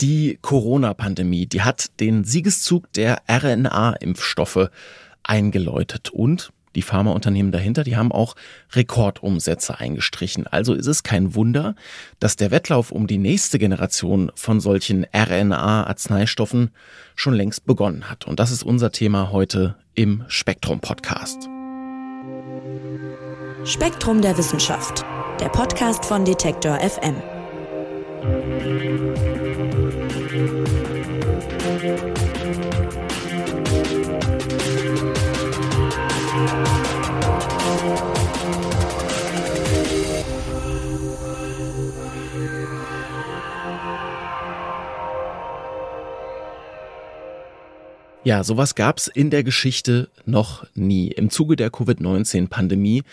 Die Corona-Pandemie, die hat den Siegeszug der RNA-Impfstoffe eingeläutet und die Pharmaunternehmen dahinter, die haben auch Rekordumsätze eingestrichen. Also ist es kein Wunder, dass der Wettlauf um die nächste Generation von solchen RNA-Arzneistoffen schon längst begonnen hat. Und das ist unser Thema heute im Spektrum Podcast. Spektrum der Wissenschaft, der Podcast von Detektor FM. Thank you. Ja, sowas gab's in der Geschichte noch nie. Im Zuge der Covid-19-Pandemie,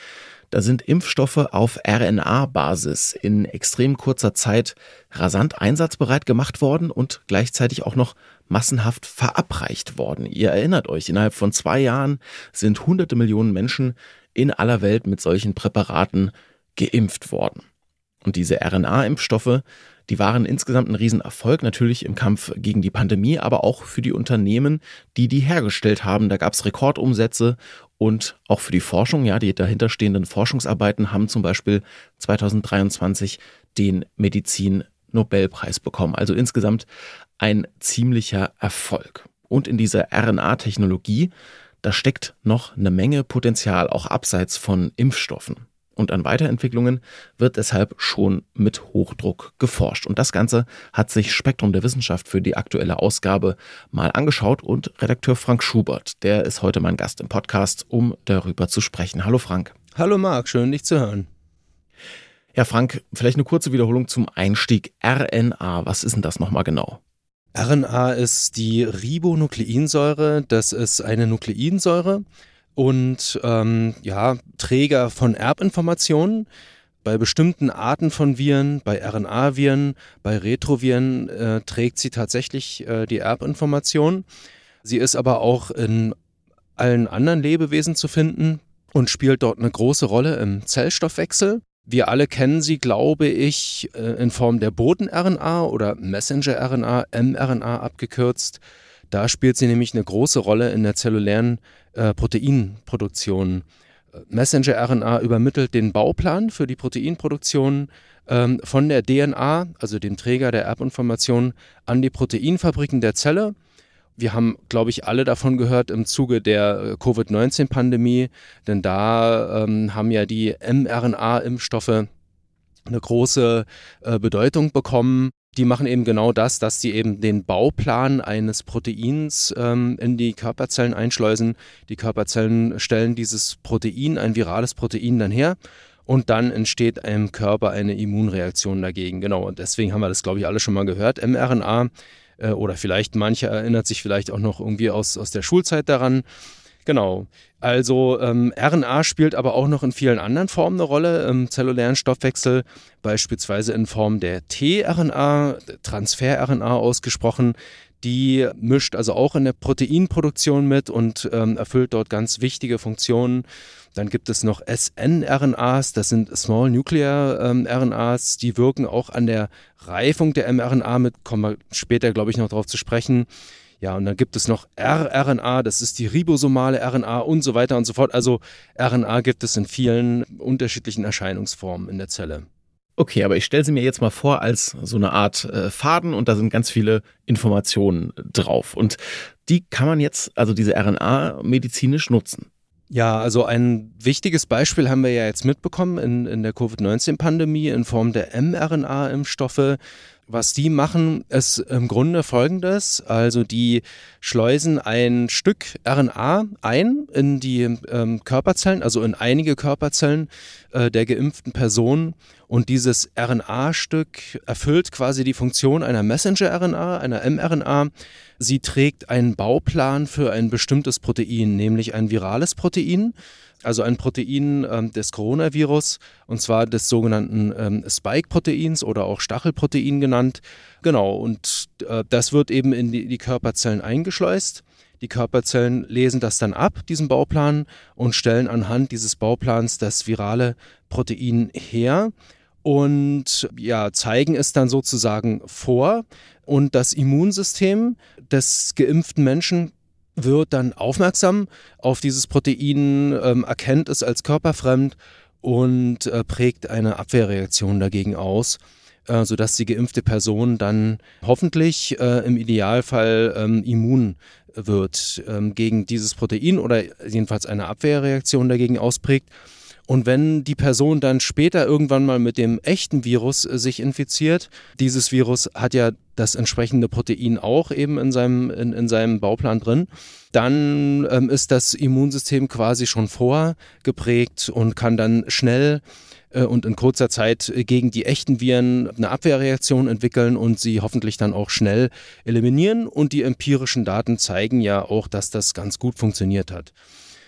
da sind Impfstoffe auf RNA-Basis in extrem kurzer Zeit rasant einsatzbereit gemacht worden und gleichzeitig auch noch massenhaft verabreicht worden. Ihr erinnert euch, innerhalb von zwei Jahren sind hunderte Millionen Menschen in aller Welt mit solchen Präparaten geimpft worden. Und diese RNA-Impfstoffe, die waren insgesamt ein Riesenerfolg, natürlich im Kampf gegen die Pandemie, aber auch für die Unternehmen, die die hergestellt haben. Da gab es Rekordumsätze und auch für die Forschung, ja, die dahinterstehenden Forschungsarbeiten haben zum Beispiel 2023 den Medizin-Nobelpreis bekommen. Also insgesamt ein ziemlicher Erfolg. Und in dieser RNA-Technologie, da steckt noch eine Menge Potenzial, auch abseits von Impfstoffen und an Weiterentwicklungen wird deshalb schon mit Hochdruck geforscht. Und das Ganze hat sich Spektrum der Wissenschaft für die aktuelle Ausgabe mal angeschaut und Redakteur Frank Schubert, der ist heute mein Gast im Podcast, um darüber zu sprechen. Hallo Frank. Hallo Marc, schön dich zu hören. Ja, Frank, vielleicht eine kurze Wiederholung zum Einstieg. RNA, was ist denn das nochmal genau? RNA ist die Ribonukleinsäure. Das ist eine Nukleinsäure und ähm, ja, Träger von Erbinformationen. Bei bestimmten Arten von Viren, bei RNA-Viren, bei Retroviren äh, trägt sie tatsächlich äh, die Erbinformation. Sie ist aber auch in allen anderen Lebewesen zu finden und spielt dort eine große Rolle im Zellstoffwechsel. Wir alle kennen sie, glaube ich, äh, in Form der Boten-RNA oder Messenger-RNA, mRNA abgekürzt. Da spielt sie nämlich eine große Rolle in der zellulären äh, Proteinproduktion. Messenger-RNA übermittelt den Bauplan für die Proteinproduktion ähm, von der DNA, also dem Träger der Erbinformation, an die Proteinfabriken der Zelle. Wir haben, glaube ich, alle davon gehört im Zuge der äh, Covid-19-Pandemie, denn da ähm, haben ja die mRNA-Impfstoffe eine große äh, Bedeutung bekommen die machen eben genau das, dass sie eben den Bauplan eines Proteins ähm, in die Körperzellen einschleusen. Die Körperzellen stellen dieses Protein, ein virales Protein dann her und dann entsteht im Körper eine Immunreaktion dagegen. Genau, und deswegen haben wir das, glaube ich, alle schon mal gehört. mRNA äh, oder vielleicht manche erinnert sich vielleicht auch noch irgendwie aus, aus der Schulzeit daran. Genau. Also ähm, RNA spielt aber auch noch in vielen anderen Formen eine Rolle im zellulären Stoffwechsel, beispielsweise in Form der tRNA, Transfer-RNA ausgesprochen. Die mischt also auch in der Proteinproduktion mit und ähm, erfüllt dort ganz wichtige Funktionen. Dann gibt es noch SNRNAs, das sind Small Nuclear ähm, RNAs, die wirken auch an der Reifung der mRNA mit, kommen wir später, glaube ich, noch darauf zu sprechen. Ja, und dann gibt es noch rRNA, das ist die ribosomale RNA und so weiter und so fort. Also RNA gibt es in vielen unterschiedlichen Erscheinungsformen in der Zelle. Okay, aber ich stelle sie mir jetzt mal vor als so eine Art äh, Faden und da sind ganz viele Informationen drauf. Und die kann man jetzt, also diese RNA, medizinisch nutzen. Ja, also ein wichtiges Beispiel haben wir ja jetzt mitbekommen in, in der Covid-19-Pandemie in Form der mRNA-Impfstoffe. Was die machen, ist im Grunde folgendes. Also die schleusen ein Stück RNA ein in die ähm, Körperzellen, also in einige Körperzellen äh, der geimpften Person. Und dieses RNA-Stück erfüllt quasi die Funktion einer Messenger-RNA, einer mRNA. Sie trägt einen Bauplan für ein bestimmtes Protein, nämlich ein virales Protein also ein Protein ähm, des Coronavirus, und zwar des sogenannten ähm, Spike-Proteins oder auch Stachelprotein genannt. Genau, und äh, das wird eben in die, die Körperzellen eingeschleust. Die Körperzellen lesen das dann ab, diesen Bauplan, und stellen anhand dieses Bauplans das virale Protein her und ja, zeigen es dann sozusagen vor Und das Immunsystem des geimpften Menschen wird dann aufmerksam auf dieses Protein, ähm, erkennt es als körperfremd und äh, prägt eine Abwehrreaktion dagegen aus, äh, sodass die geimpfte Person dann hoffentlich äh, im Idealfall ähm, immun wird ähm, gegen dieses Protein oder jedenfalls eine Abwehrreaktion dagegen ausprägt. Und wenn die Person dann später irgendwann mal mit dem echten Virus äh, sich infiziert, dieses Virus hat ja das entsprechende Protein auch eben in seinem, in, in seinem Bauplan drin, dann ähm, ist das Immunsystem quasi schon vorgeprägt und kann dann schnell äh, und in kurzer Zeit gegen die echten Viren eine Abwehrreaktion entwickeln und sie hoffentlich dann auch schnell eliminieren. Und die empirischen Daten zeigen ja auch, dass das ganz gut funktioniert hat.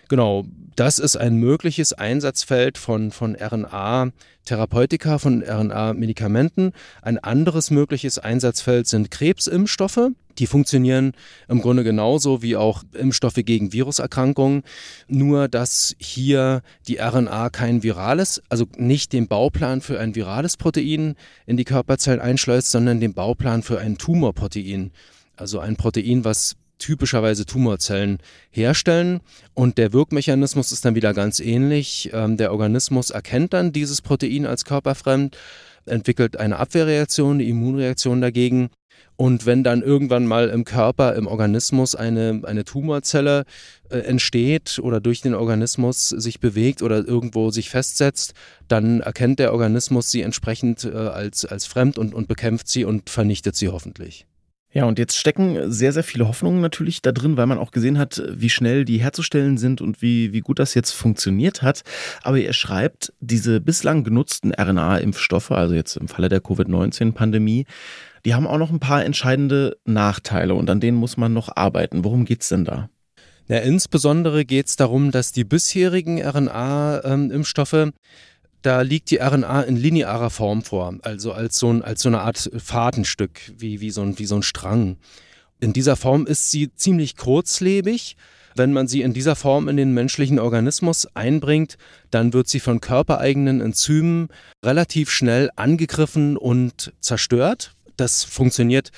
Genau, das ist ein mögliches Einsatzfeld von, von RNA-Therapeutika, von RNA-Medikamenten. Ein anderes mögliches Einsatzfeld sind Krebsimpfstoffe. Die funktionieren im Grunde genauso wie auch Impfstoffe gegen Viruserkrankungen, nur dass hier die RNA kein virales, also nicht den Bauplan für ein virales Protein in die Körperzellen einschleust, sondern den Bauplan für ein Tumorprotein. Also ein Protein, was typischerweise Tumorzellen herstellen. Und der Wirkmechanismus ist dann wieder ganz ähnlich. Ähm, der Organismus erkennt dann dieses Protein als körperfremd, entwickelt eine Abwehrreaktion, eine Immunreaktion dagegen. Und wenn dann irgendwann mal im Körper, im Organismus eine, eine Tumorzelle äh, entsteht oder durch den Organismus sich bewegt oder irgendwo sich festsetzt, dann erkennt der Organismus sie entsprechend äh, als, als fremd und, und bekämpft sie und vernichtet sie hoffentlich. Ja, und jetzt stecken sehr, sehr viele Hoffnungen natürlich da drin, weil man auch gesehen hat, wie schnell die herzustellen sind und wie, wie gut das jetzt funktioniert hat. Aber ihr schreibt, diese bislang genutzten RNA-Impfstoffe, also jetzt im Falle der Covid-19-Pandemie, die haben auch noch ein paar entscheidende Nachteile und an denen muss man noch arbeiten. Worum geht's denn da? Ja, insbesondere geht es darum, dass die bisherigen RNA-Impfstoffe ähm, da liegt die RNA in linearer Form vor, also als so, ein, als so eine Art Fadenstück, wie, wie, so ein, wie so ein Strang. In dieser Form ist sie ziemlich kurzlebig. Wenn man sie in dieser Form in den menschlichen Organismus einbringt, dann wird sie von körpereigenen Enzymen relativ schnell angegriffen und zerstört. Das funktioniert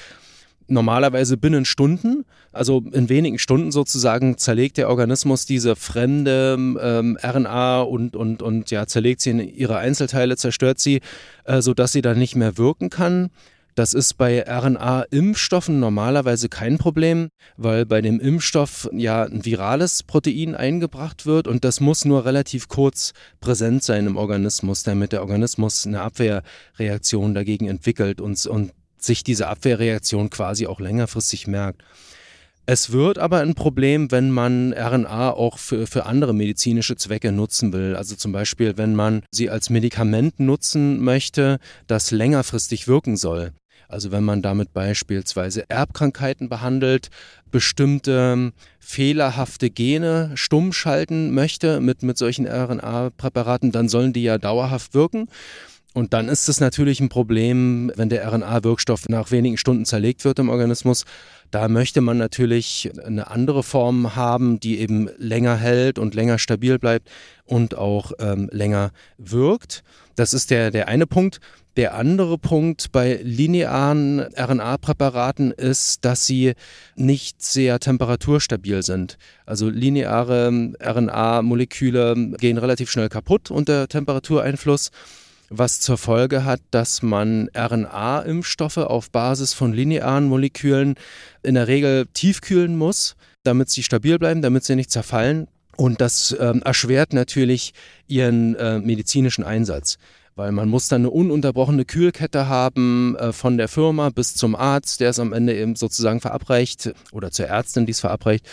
normalerweise binnen Stunden, also in wenigen Stunden sozusagen zerlegt der Organismus diese fremde ähm, RNA und, und, und ja, zerlegt sie in ihre Einzelteile, zerstört sie, äh, sodass sie dann nicht mehr wirken kann. Das ist bei RNA-Impfstoffen normalerweise kein Problem, weil bei dem Impfstoff ja ein virales Protein eingebracht wird und das muss nur relativ kurz präsent sein im Organismus, damit der Organismus eine Abwehrreaktion dagegen entwickelt und, und sich diese Abwehrreaktion quasi auch längerfristig merkt. Es wird aber ein Problem, wenn man RNA auch für, für andere medizinische Zwecke nutzen will. Also zum Beispiel, wenn man sie als Medikament nutzen möchte, das längerfristig wirken soll. Also wenn man damit beispielsweise Erbkrankheiten behandelt, bestimmte fehlerhafte Gene stumm schalten möchte mit, mit solchen RNA-Präparaten, dann sollen die ja dauerhaft wirken. Und dann ist es natürlich ein Problem, wenn der RNA-Wirkstoff nach wenigen Stunden zerlegt wird im Organismus. Da möchte man natürlich eine andere Form haben, die eben länger hält und länger stabil bleibt und auch ähm, länger wirkt. Das ist der, der eine Punkt. Der andere Punkt bei linearen RNA-Präparaten ist, dass sie nicht sehr temperaturstabil sind. Also lineare RNA-Moleküle gehen relativ schnell kaputt unter Temperatureinfluss was zur Folge hat, dass man RNA-Impfstoffe auf Basis von linearen Molekülen in der Regel tiefkühlen muss, damit sie stabil bleiben, damit sie nicht zerfallen. Und das ähm, erschwert natürlich ihren äh, medizinischen Einsatz weil man muss dann eine ununterbrochene Kühlkette haben äh, von der Firma bis zum Arzt, der es am Ende eben sozusagen verabreicht oder zur Ärztin, die es verabreicht.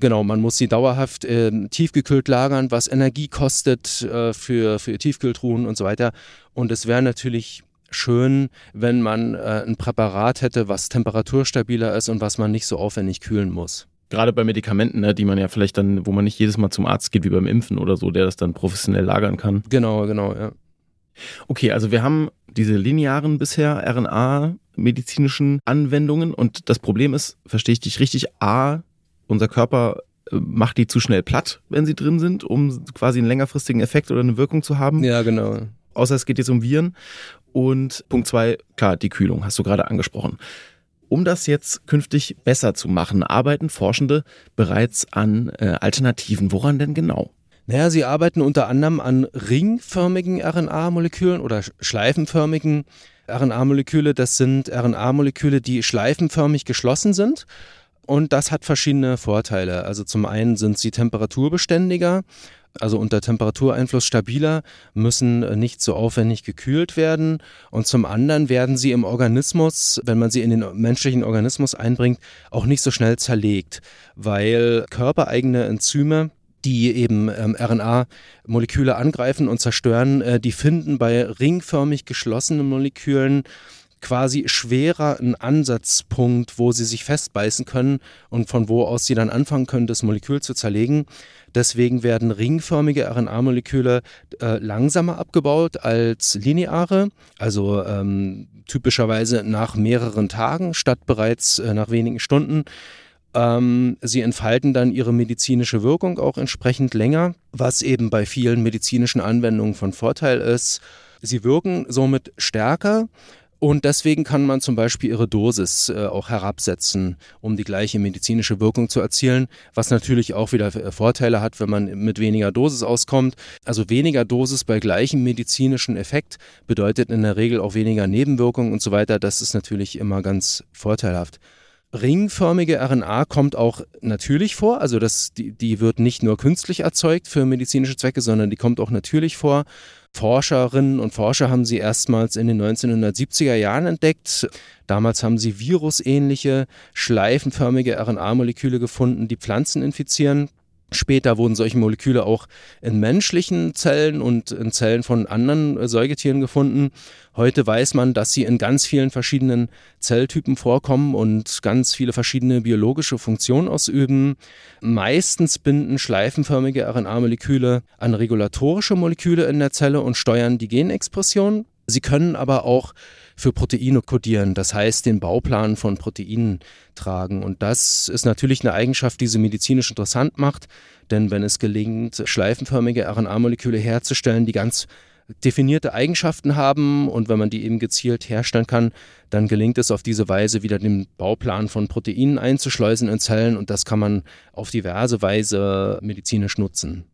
Genau, man muss sie dauerhaft äh, tiefgekühlt lagern, was Energie kostet äh, für, für Tiefkühltruhen und so weiter. Und es wäre natürlich schön, wenn man äh, ein Präparat hätte, was temperaturstabiler ist und was man nicht so aufwendig kühlen muss. Gerade bei Medikamenten, ne, die man ja vielleicht dann, wo man nicht jedes Mal zum Arzt geht, wie beim Impfen oder so, der das dann professionell lagern kann. Genau, genau, ja. Okay, also wir haben diese linearen bisher RNA-medizinischen Anwendungen und das Problem ist, verstehe ich dich richtig, A, unser Körper äh, macht die zu schnell platt, wenn sie drin sind, um quasi einen längerfristigen Effekt oder eine Wirkung zu haben. Ja, genau. Außer es geht jetzt um Viren. Und Punkt zwei, klar, die Kühlung hast du gerade angesprochen. Um das jetzt künftig besser zu machen, arbeiten Forschende bereits an äh, Alternativen. Woran denn genau? Naja, sie arbeiten unter anderem an ringförmigen RNA-Molekülen oder schleifenförmigen RNA-Moleküle. Das sind RNA-Moleküle, die schleifenförmig geschlossen sind. Und das hat verschiedene Vorteile. Also zum einen sind sie temperaturbeständiger, also unter Temperatureinfluss stabiler, müssen nicht so aufwendig gekühlt werden. Und zum anderen werden sie im Organismus, wenn man sie in den menschlichen Organismus einbringt, auch nicht so schnell zerlegt, weil körpereigene Enzyme die eben ähm, RNA-Moleküle angreifen und zerstören, äh, die finden bei ringförmig geschlossenen Molekülen quasi schwerer einen Ansatzpunkt, wo sie sich festbeißen können und von wo aus sie dann anfangen können, das Molekül zu zerlegen. Deswegen werden ringförmige RNA-Moleküle äh, langsamer abgebaut als lineare, also ähm, typischerweise nach mehreren Tagen statt bereits äh, nach wenigen Stunden. Ähm, sie entfalten dann ihre medizinische Wirkung auch entsprechend länger, was eben bei vielen medizinischen Anwendungen von Vorteil ist. Sie wirken somit stärker, und deswegen kann man zum Beispiel ihre Dosis äh, auch herabsetzen, um die gleiche medizinische Wirkung zu erzielen, was natürlich auch wieder äh, Vorteile hat, wenn man mit weniger Dosis auskommt. Also weniger Dosis bei gleichem medizinischen Effekt bedeutet in der Regel auch weniger Nebenwirkungen und so weiter. Das ist natürlich immer ganz vorteilhaft. Ringförmige RNA kommt auch natürlich vor, also das, die, die wird nicht nur künstlich erzeugt für medizinische Zwecke, sondern die kommt auch natürlich vor. Forscherinnen und Forscher haben sie erstmals in den 1970er Jahren entdeckt. Damals haben sie virusähnliche, schleifenförmige RNA-Moleküle gefunden, die Pflanzen infizieren. Später wurden solche Moleküle auch in menschlichen Zellen und in Zellen von anderen äh, Säugetieren gefunden. Heute weiß man, dass sie in ganz vielen verschiedenen Zelltypen vorkommen und ganz viele verschiedene biologische Funktionen ausüben. Meistens binden schleifenförmige RNA-Moleküle an regulatorische Moleküle in der Zelle und steuern die Genexpression. Sie können aber auch für Proteine kodieren, das heißt den Bauplan von Proteinen tragen. Und das ist natürlich eine Eigenschaft, die sie medizinisch interessant macht, denn wenn es gelingt, schleifenförmige RNA-Moleküle herzustellen, die ganz definierte Eigenschaften haben und wenn man die eben gezielt herstellen kann, dann gelingt es auf diese Weise wieder den Bauplan von Proteinen einzuschleusen in Zellen und das kann man auf diverse Weise medizinisch nutzen.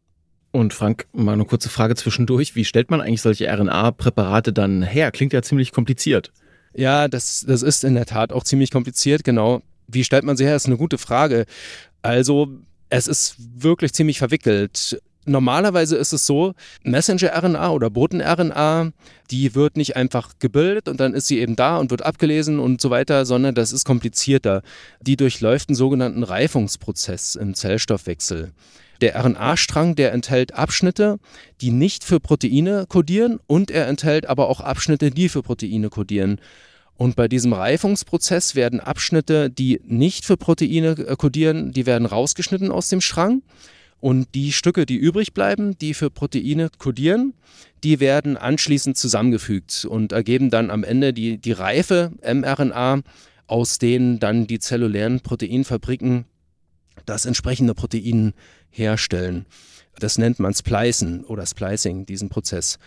Und Frank, mal eine kurze Frage zwischendurch. Wie stellt man eigentlich solche RNA-Präparate dann her? Klingt ja ziemlich kompliziert. Ja, das, das ist in der Tat auch ziemlich kompliziert, genau. Wie stellt man sie her, ist eine gute Frage. Also, es ist wirklich ziemlich verwickelt. Normalerweise ist es so, Messenger-RNA oder Boten-RNA, die wird nicht einfach gebildet und dann ist sie eben da und wird abgelesen und so weiter, sondern das ist komplizierter. Die durchläuft einen sogenannten Reifungsprozess im Zellstoffwechsel. Der RNA-Strang, der enthält Abschnitte, die nicht für Proteine kodieren und er enthält aber auch Abschnitte, die für Proteine kodieren. Und bei diesem Reifungsprozess werden Abschnitte, die nicht für Proteine äh, kodieren, die werden rausgeschnitten aus dem Strang. Und die Stücke, die übrig bleiben, die für Proteine kodieren, die werden anschließend zusammengefügt und ergeben dann am Ende die, die reife mRNA, aus denen dann die zellulären Proteinfabriken das entsprechende Protein herstellen. Das nennt man Splicen oder Splicing, diesen Prozess.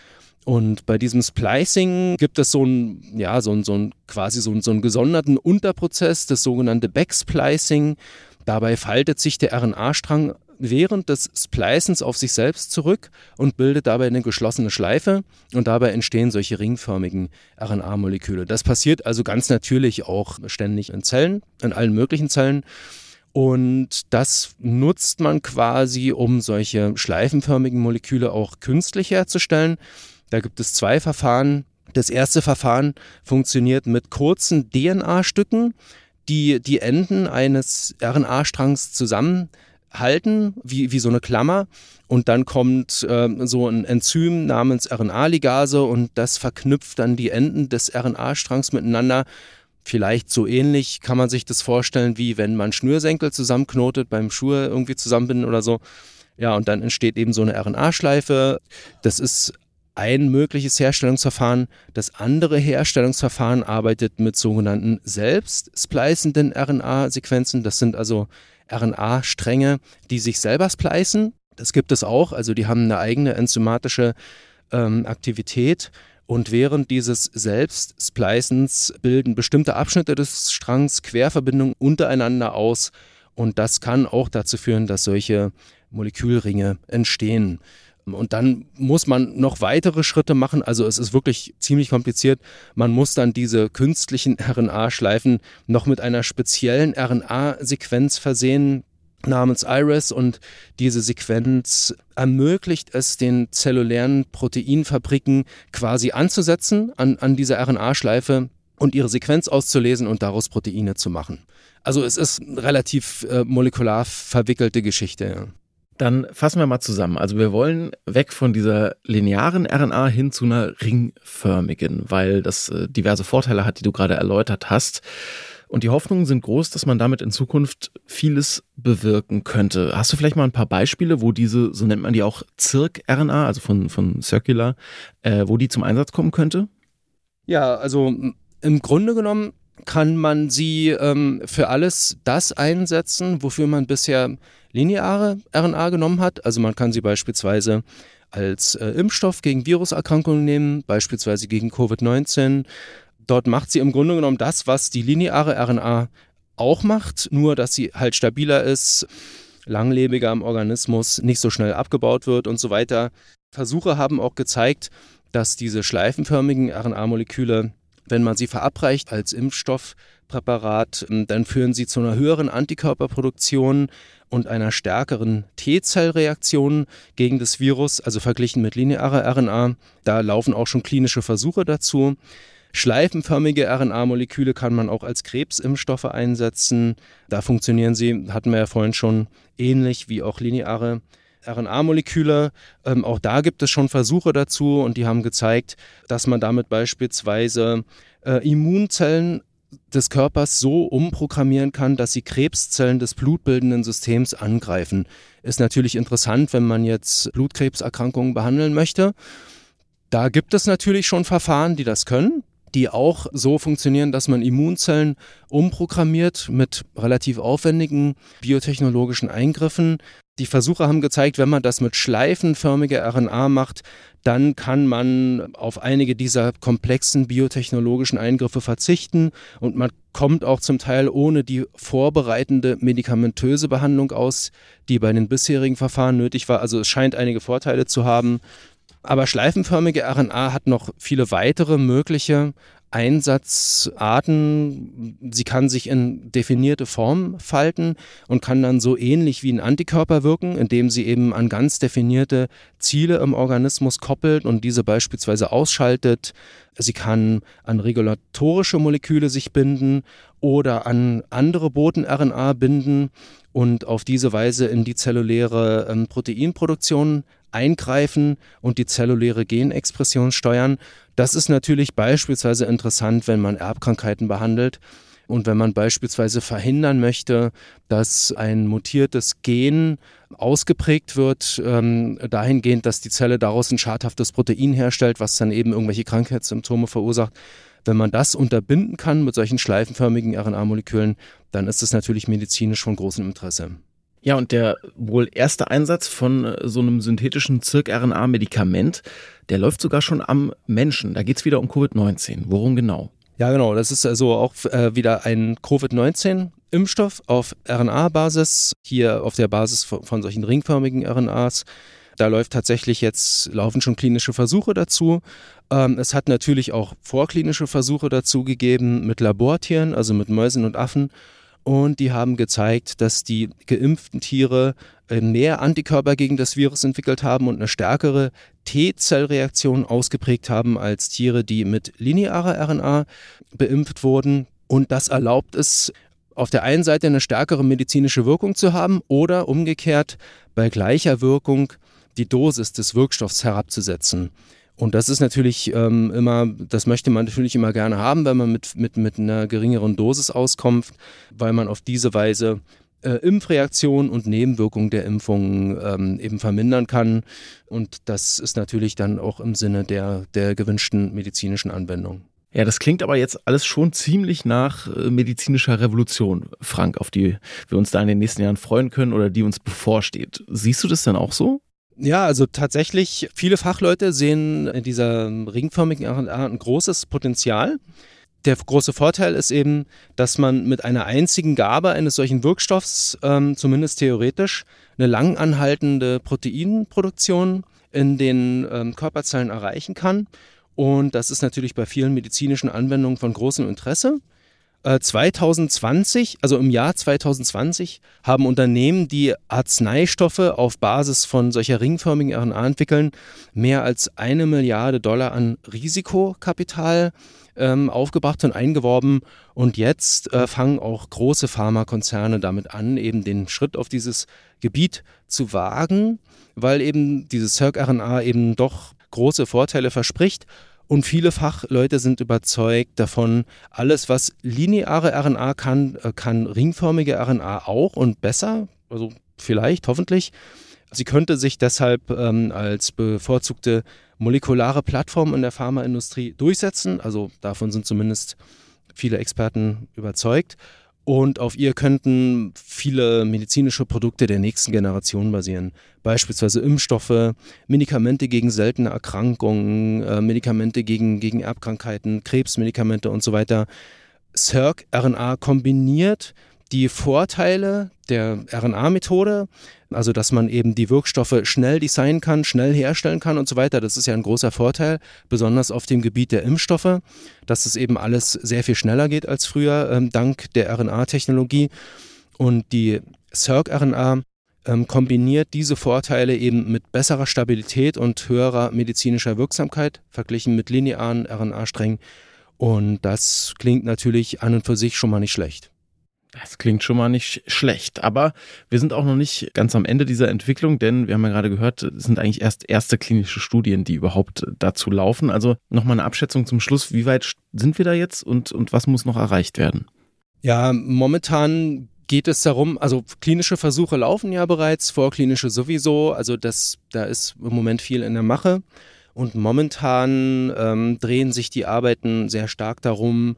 Und bei diesem Splicing gibt es so ein, ja, so ein, so ein quasi so, ein, so einen gesonderten Unterprozess, das sogenannte Backsplicing. Dabei faltet sich der RNA-Strang während des Splicens auf sich selbst zurück und bildet dabei eine geschlossene Schleife und dabei entstehen solche ringförmigen RNA-Moleküle. Das passiert also ganz natürlich auch ständig in Zellen, in allen möglichen Zellen. Und das nutzt man quasi, um solche schleifenförmigen Moleküle auch künstlich herzustellen. Da gibt es zwei Verfahren. Das erste Verfahren funktioniert mit kurzen DNA-Stücken, die die Enden eines RNA-Strangs zusammenhalten, wie, wie so eine Klammer. Und dann kommt äh, so ein Enzym namens RNA-Ligase und das verknüpft dann die Enden des RNA-Strangs miteinander Vielleicht so ähnlich kann man sich das vorstellen, wie wenn man Schnürsenkel zusammenknotet beim Schuhe irgendwie zusammenbinden oder so. Ja, und dann entsteht eben so eine RNA-Schleife. Das ist ein mögliches Herstellungsverfahren. Das andere Herstellungsverfahren arbeitet mit sogenannten selbst splicenden RNA-Sequenzen. Das sind also RNA-Stränge, die sich selber splicen. Das gibt es auch. Also die haben eine eigene enzymatische ähm, Aktivität Und während dieses Selbstsplicens bilden bestimmte Abschnitte des Strangs Querverbindungen untereinander aus. Und das kann auch dazu führen, dass solche Molekülringe entstehen. Und dann muss man noch weitere Schritte machen. Also es ist wirklich ziemlich kompliziert. Man muss dann diese künstlichen RNA-Schleifen noch mit einer speziellen RNA-Sequenz versehen namens Iris und diese Sequenz ermöglicht es den zellulären Proteinfabriken quasi anzusetzen an, an dieser RNA-Schleife und ihre Sequenz auszulesen und daraus Proteine zu machen. Also es ist relativ äh, molekular verwickelte Geschichte. Dann fassen wir mal zusammen. Also wir wollen weg von dieser linearen RNA hin zu einer ringförmigen, weil das äh, diverse Vorteile hat, die du gerade erläutert hast. Und die Hoffnungen sind groß, dass man damit in Zukunft vieles bewirken könnte. Hast du vielleicht mal ein paar Beispiele, wo diese, so nennt man die auch Zirk-RNA, also von, von Circular, äh, wo die zum Einsatz kommen könnte? Ja, also im Grunde genommen kann man sie ähm, für alles das einsetzen, wofür man bisher lineare RNA genommen hat. Also man kann sie beispielsweise als äh, Impfstoff gegen Viruserkrankungen nehmen, beispielsweise gegen Covid-19. Dort macht sie im Grunde genommen das, was die lineare RNA auch macht, nur dass sie halt stabiler ist, langlebiger im Organismus, nicht so schnell abgebaut wird und so weiter. Versuche haben auch gezeigt, dass diese schleifenförmigen RNA-Moleküle wenn man sie verabreicht als Impfstoffpräparat, ähm, dann führen sie zu einer höheren Antikörperproduktion und einer stärkeren T-Zellreaktion gegen das Virus, also verglichen mit linearer RNA. Da laufen auch schon klinische Versuche dazu. Schleifenförmige RNA-Moleküle kann man auch als Krebsimpfstoffe einsetzen. Da funktionieren sie, hatten wir ja vorhin schon, ähnlich wie auch lineare RNA-Moleküle. Ähm, auch da gibt es schon Versuche dazu und die haben gezeigt, dass man damit beispielsweise äh, Immunzellen des Körpers so umprogrammieren kann, dass sie Krebszellen des blutbildenden Systems angreifen. Ist natürlich interessant, wenn man jetzt Blutkrebserkrankungen behandeln möchte. Da gibt es natürlich schon Verfahren, die das können die auch so funktionieren, dass man Immunzellen umprogrammiert mit relativ aufwendigen biotechnologischen Eingriffen. Die Versuche haben gezeigt, wenn man das mit schleifenförmiger RNA macht, dann kann man auf einige dieser komplexen biotechnologischen Eingriffe verzichten und man kommt auch zum Teil ohne die vorbereitende medikamentöse Behandlung aus, die bei den bisherigen Verfahren nötig war. Also es scheint einige Vorteile zu haben. Aber schleifenförmige RNA hat noch viele weitere mögliche Einsatzarten. Sie kann sich in definierte Formen falten und kann dann so ähnlich wie ein Antikörper wirken, indem sie eben an ganz definierte Ziele im Organismus koppelt und diese beispielsweise ausschaltet. Sie kann an regulatorische Moleküle sich binden oder an andere Boten-RNA binden und auf diese Weise in die zelluläre ähm, Proteinproduktion eingreifen und die zelluläre Genexpression steuern. Das ist natürlich beispielsweise interessant, wenn man Erbkrankheiten behandelt. Und wenn man beispielsweise verhindern möchte, dass ein mutiertes Gen ausgeprägt wird, ähm, dahingehend, dass die Zelle daraus ein schadhaftes Protein herstellt, was dann eben irgendwelche Krankheitssymptome verursacht, wenn man das unterbinden kann mit solchen schleifenförmigen RNA-Molekülen, dann ist es natürlich medizinisch von großem Interesse. Ja, und der wohl erste Einsatz von äh, so einem synthetischen Zirk-RNA-Medikament, der läuft sogar schon am Menschen. Da geht es wieder um Covid-19. Worum genau? Ja, genau. Das ist also auch äh, wieder ein Covid-19-Impfstoff auf RNA-Basis, hier auf der Basis von, von solchen ringförmigen RNAs. Da läuft tatsächlich jetzt, laufen schon klinische Versuche dazu. Ähm, es hat natürlich auch vorklinische Versuche dazu gegeben mit Labortieren, also mit Mäusen und Affen. Und die haben gezeigt, dass die geimpften Tiere äh, mehr Antikörper gegen das Virus entwickelt haben und eine stärkere T-Zellreaktion ausgeprägt haben als Tiere, die mit linearer RNA beimpft wurden. Und das erlaubt es, auf der einen Seite eine stärkere medizinische Wirkung zu haben oder umgekehrt bei gleicher Wirkung die Dosis des Wirkstoffs herabzusetzen. Und das ist natürlich ähm, immer, das möchte man natürlich immer gerne haben, wenn man mit, mit, mit einer geringeren Dosis auskommt, weil man auf diese Weise äh, Impfreaktionen und Nebenwirkungen der Impfung ähm, eben vermindern kann. Und das ist natürlich dann auch im Sinne der, der gewünschten medizinischen Anwendung. Ja, das klingt aber jetzt alles schon ziemlich nach äh, medizinischer Revolution, Frank, auf die wir uns da in den nächsten Jahren freuen können oder die uns bevorsteht. Siehst du das denn auch so? Ja, also tatsächlich, viele Fachleute sehen in dieser ringförmigen RNA ein großes Potenzial. Der große Vorteil ist eben, dass man mit einer einzigen Gabe eines solchen Wirkstoffs, ähm, zumindest theoretisch, eine langanhaltende Proteinproduktion in den ähm, Körperzellen erreichen kann. Und das ist natürlich bei vielen medizinischen Anwendungen von großem Interesse. 2020, äh, also im Jahr 2020, haben Unternehmen, die Arzneistoffe auf Basis von solcher ringförmigen RNA entwickeln, mehr als eine Milliarde Dollar an Risikokapital ähm, aufgebracht und eingeworben. Und jetzt äh, fangen auch große Pharmakonzerne damit an, eben den Schritt auf dieses Gebiet zu wagen, weil eben dieses Circ-RNA eben doch große Vorteile verspricht und viele Fachleute sind überzeugt davon, alles, was lineare RNA kann, äh, kann ringförmige RNA auch und besser, also vielleicht, hoffentlich. Sie könnte sich deshalb ähm, als bevorzugte molekulare Plattform in der Pharmaindustrie durchsetzen. Also davon sind zumindest viele Experten überzeugt und auf ihr könnten viele medizinische Produkte der nächsten Generation basieren. Beispielsweise Impfstoffe, Medikamente gegen seltene Erkrankungen, äh, Medikamente gegen, gegen Erbkrankheiten, Krebsmedikamente und so weiter. Circ-RNA kombiniert die Vorteile der RNA-Methode, also dass man eben die Wirkstoffe schnell designen kann, schnell herstellen kann und so weiter, das ist ja ein großer Vorteil, besonders auf dem Gebiet der Impfstoffe, dass es eben alles sehr viel schneller geht als früher, ähm, dank der RNA-Technologie. Und die Circ-RNA ähm, kombiniert diese Vorteile eben mit besserer Stabilität und höherer medizinischer Wirksamkeit verglichen mit linearen RNA-Strängen. Und das klingt natürlich an und für sich schon mal nicht schlecht. Das klingt schon mal nicht schlecht, aber wir sind auch noch nicht ganz am Ende dieser Entwicklung, denn wir haben ja gerade gehört, es sind eigentlich erst erste klinische Studien, die überhaupt dazu laufen. Also nochmal eine Abschätzung zum Schluss, wie weit sind wir da jetzt und, und was muss noch erreicht werden? Ja, momentan geht es darum, also klinische Versuche laufen ja bereits, vorklinische sowieso, also das, da ist im Moment viel in der Mache. Und momentan ähm, drehen sich die Arbeiten sehr stark darum,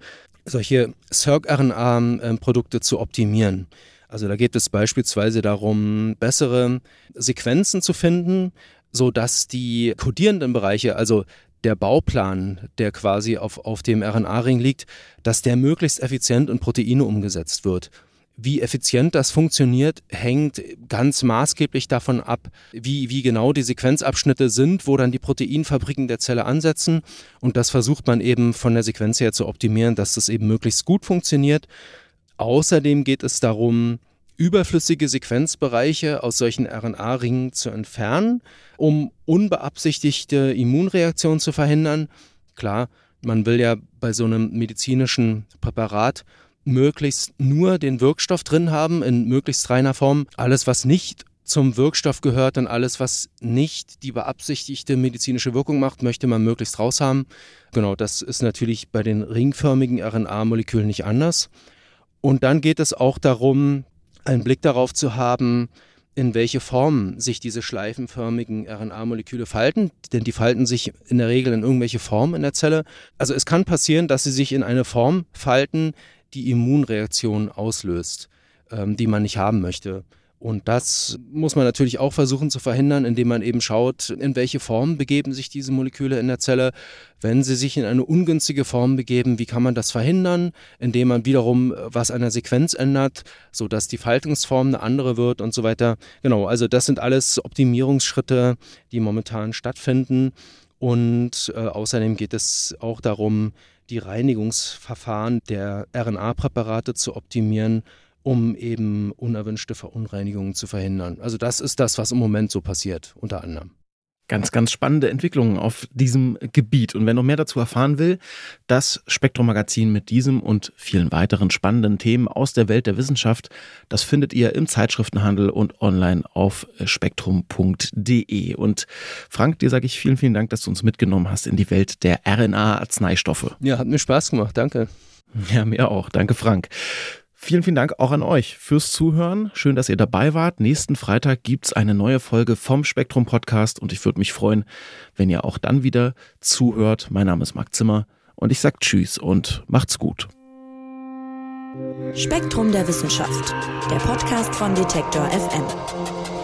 solche Circ-RNA-Produkte zu optimieren. Also da geht es beispielsweise darum, bessere Sequenzen zu finden, so dass die kodierenden Bereiche, also der Bauplan, der quasi auf, auf dem RNA-Ring liegt, dass der möglichst effizient in Proteine umgesetzt wird. Wie effizient das funktioniert, hängt ganz maßgeblich davon ab, wie, wie genau die Sequenzabschnitte sind, wo dann die Proteinfabriken der Zelle ansetzen. Und das versucht man eben von der Sequenz her zu optimieren, dass das eben möglichst gut funktioniert. Außerdem geht es darum, überflüssige Sequenzbereiche aus solchen RNA-Ringen zu entfernen, um unbeabsichtigte Immunreaktionen zu verhindern. Klar, man will ja bei so einem medizinischen Präparat möglichst nur den Wirkstoff drin haben, in möglichst reiner Form. Alles, was nicht zum Wirkstoff gehört und alles, was nicht die beabsichtigte medizinische Wirkung macht, möchte man möglichst raus haben. Genau, das ist natürlich bei den ringförmigen RNA-Molekülen nicht anders. Und dann geht es auch darum, einen Blick darauf zu haben, in welche Form sich diese schleifenförmigen RNA-Moleküle falten, denn die falten sich in der Regel in irgendwelche Form in der Zelle. Also es kann passieren, dass sie sich in eine Form falten, die Immunreaktion auslöst, ähm, die man nicht haben möchte. Und das muss man natürlich auch versuchen zu verhindern, indem man eben schaut, in welche Form begeben sich diese Moleküle in der Zelle. Wenn sie sich in eine ungünstige Form begeben, wie kann man das verhindern, indem man wiederum was an der Sequenz ändert, sodass die Faltungsform eine andere wird und so weiter. Genau, also das sind alles Optimierungsschritte, die momentan stattfinden. Und äh, außerdem geht es auch darum, die Reinigungsverfahren der RNA-Präparate zu optimieren, um eben unerwünschte Verunreinigungen zu verhindern. Also das ist das, was im Moment so passiert, unter anderem. Ganz, ganz spannende Entwicklungen auf diesem Gebiet. Und wer noch mehr dazu erfahren will, das Spektrum Magazin mit diesem und vielen weiteren spannenden Themen aus der Welt der Wissenschaft, das findet ihr im Zeitschriftenhandel und online auf spektrum.de. Und Frank, dir sage ich vielen, vielen Dank, dass du uns mitgenommen hast in die Welt der RNA-Arzneistoffe. Ja, hat mir Spaß gemacht. Danke. Ja, mir auch. Danke, Frank. Vielen, vielen Dank auch an euch fürs Zuhören. Schön, dass ihr dabei wart. Nächsten Freitag gibt's eine neue Folge vom Spektrum Podcast und ich würde mich freuen, wenn ihr auch dann wieder zuhört. Mein Name ist Marc Zimmer und ich sage Tschüss und macht's gut. Spektrum der Wissenschaft, der Podcast von Detektor FM.